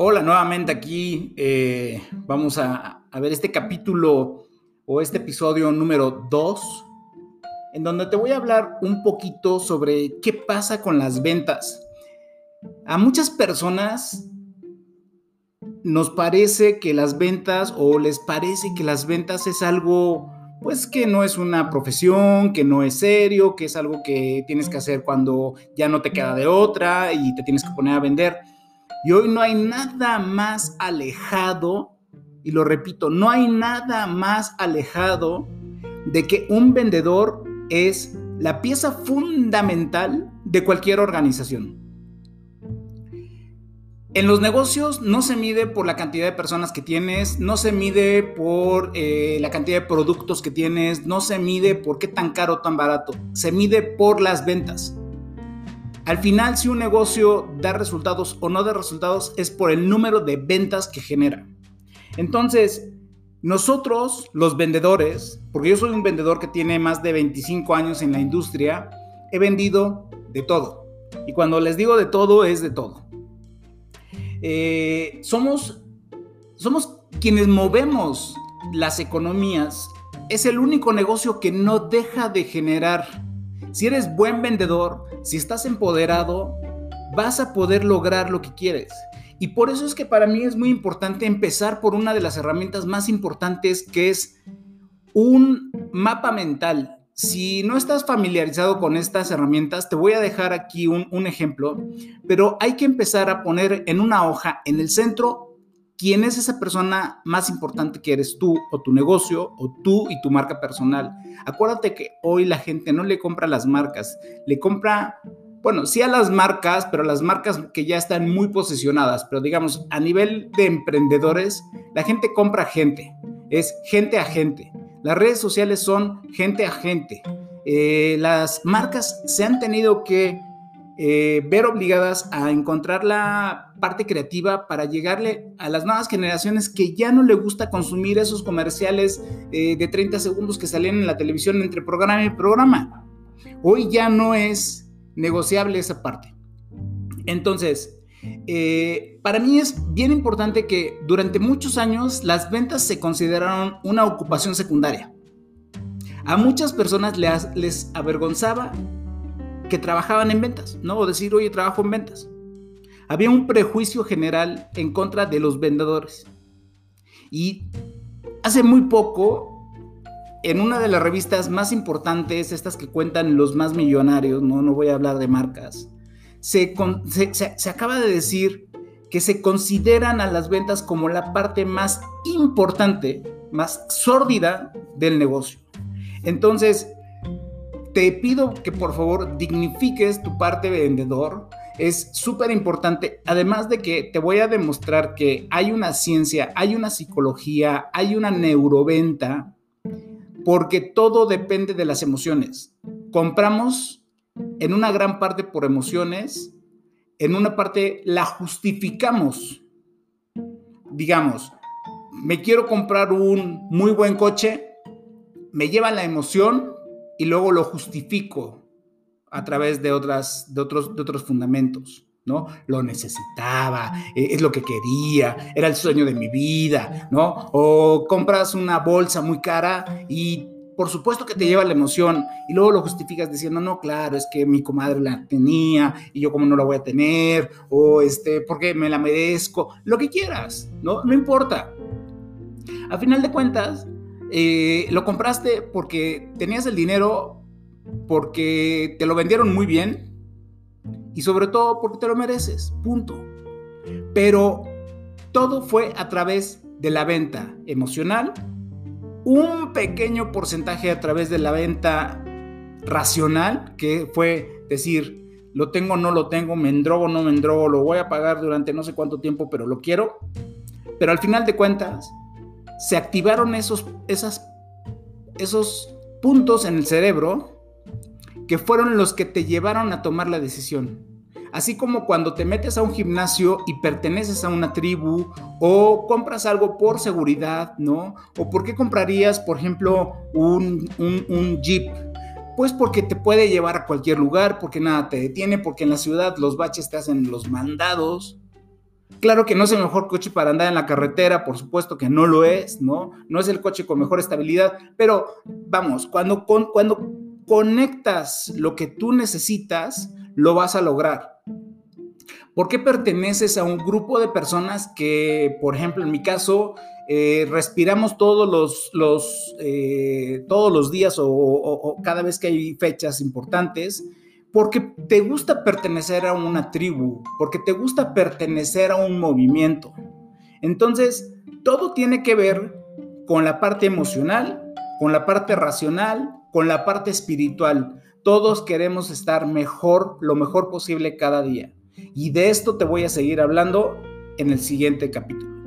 Hola, nuevamente aquí eh, vamos a, ver este capítulo o este episodio número 2, en donde te voy a hablar un poquito sobre qué pasa con las ventas. A muchas personas nos parece que las ventas o les parece que las ventas es algo pues que no es una profesión, que no es serio, que es algo que tienes que hacer cuando ya no te queda de otra y te tienes que poner a vender. Y hoy no hay nada más alejado, y lo repito, no hay nada más alejado de que un vendedor es la pieza fundamental de cualquier organización. En los negocios no se mide por la cantidad de personas que tienes, no se mide por eh, la cantidad de productos que tienes, no se mide por qué tan caro o tan barato, se mide por las ventas. Al final, si un negocio da resultados o no da resultados, es por el número de ventas que genera. Entonces, nosotros, los vendedores, porque yo soy un vendedor que tiene más de 25 años en la industria, he vendido de todo. Y cuando les digo de todo, es de todo. Eh, somos, somos quienes movemos las economías. Es el único negocio que no deja de generar. Si eres buen vendedor, si estás empoderado, vas a poder lograr lo que quieres. Y por eso es que para mí es muy importante empezar por una de las herramientas más importantes que es un mapa mental. Si no estás familiarizado con estas herramientas, te voy a dejar aquí un, ejemplo, pero hay que empezar a poner en una hoja, en el centro, quién es esa persona más importante que eres tú o tu negocio o tú y tu marca personal. Acuérdate que hoy la gente no le compra las marcas, le compra, bueno, sí a las marcas, pero las marcas que ya están muy posicionadas, pero digamos, a nivel de emprendedores, la gente compra gente, es gente a gente. Las redes sociales son gente a gente. Eh, las marcas se han tenido que eh, ver obligadas a encontrar la parte creativa para llegarle a las nuevas generaciones que ya no le gusta consumir esos comerciales eh, de 30 segundos que salían en la televisión entre programa y programa. Hoy ya no es negociable esa parte. Entonces, eh, para mí es bien importante que durante muchos años las ventas se consideraron una ocupación secundaria. A muchas personas les, les avergonzaba que trabajaban en ventas, ¿no? O decir, oye, trabajo en ventas. Había un prejuicio general en contra de los vendedores. Y hace muy poco, en una de las revistas más importantes, estas que cuentan los más millonarios, no, no voy a hablar de marcas, se, se, acaba de decir que se consideran a las ventas como la parte más importante, más sórdida del negocio. Entonces, te pido que por favor dignifiques tu parte de vendedor. Es súper importante, además de que te voy a demostrar que hay una ciencia, hay una psicología, hay una neuroventa, porque todo depende de las emociones. Compramos en una gran parte por emociones, en una parte la justificamos. Digamos, me quiero comprar un muy buen coche, me lleva la emoción, y luego lo justifico a través de, otras, de, otros, de otros fundamentos. ¿no? Lo necesitaba, eh, es lo que quería, era el sueño de mi vida, ¿no? O compras una bolsa muy cara y por supuesto que te lleva la emoción y luego lo justificas diciendo, no, claro, es que mi comadre la tenía y yo como no la voy a tener, o este, porque me la merezco, lo que quieras, ¿no? No importa. A final de cuentas, eh, lo compraste porque tenías el dinero, porque te lo vendieron muy bien y sobre todo porque te lo mereces, punto. Pero todo fue a través de la venta emocional, un pequeño porcentaje a través de la venta racional, que fue decir, lo tengo, no lo tengo, me endrogo, no me endrogo, lo voy a pagar durante no sé cuánto tiempo, pero lo quiero. Pero al final de cuentas, se activaron esos, esas, esos puntos en el cerebro que fueron los que te llevaron a tomar la decisión. Así como cuando te metes a un gimnasio y perteneces a una tribu o compras algo por seguridad, ¿no? O por qué comprarías, por ejemplo, un, un, un jeep. Pues porque te puede llevar a cualquier lugar, porque nada te detiene, porque en la ciudad los baches te hacen los mandados. Claro que no es el mejor coche para andar en la carretera, por supuesto que no lo es, ¿no? No es el coche con mejor estabilidad, pero vamos, cuando, cuando conectas lo que tú necesitas, lo vas a lograr. ¿Por qué perteneces a un grupo de personas que, por ejemplo, en mi caso, eh, respiramos todos los, los eh, todos los días o, cada vez que hay fechas importantes? Porque te gusta pertenecer a una tribu, porque te gusta pertenecer a un movimiento. Entonces, todo tiene que ver con la parte emocional, con la parte racional, con la parte espiritual. Todos queremos estar mejor, lo mejor posible cada día. Y de esto te voy a seguir hablando en el siguiente capítulo.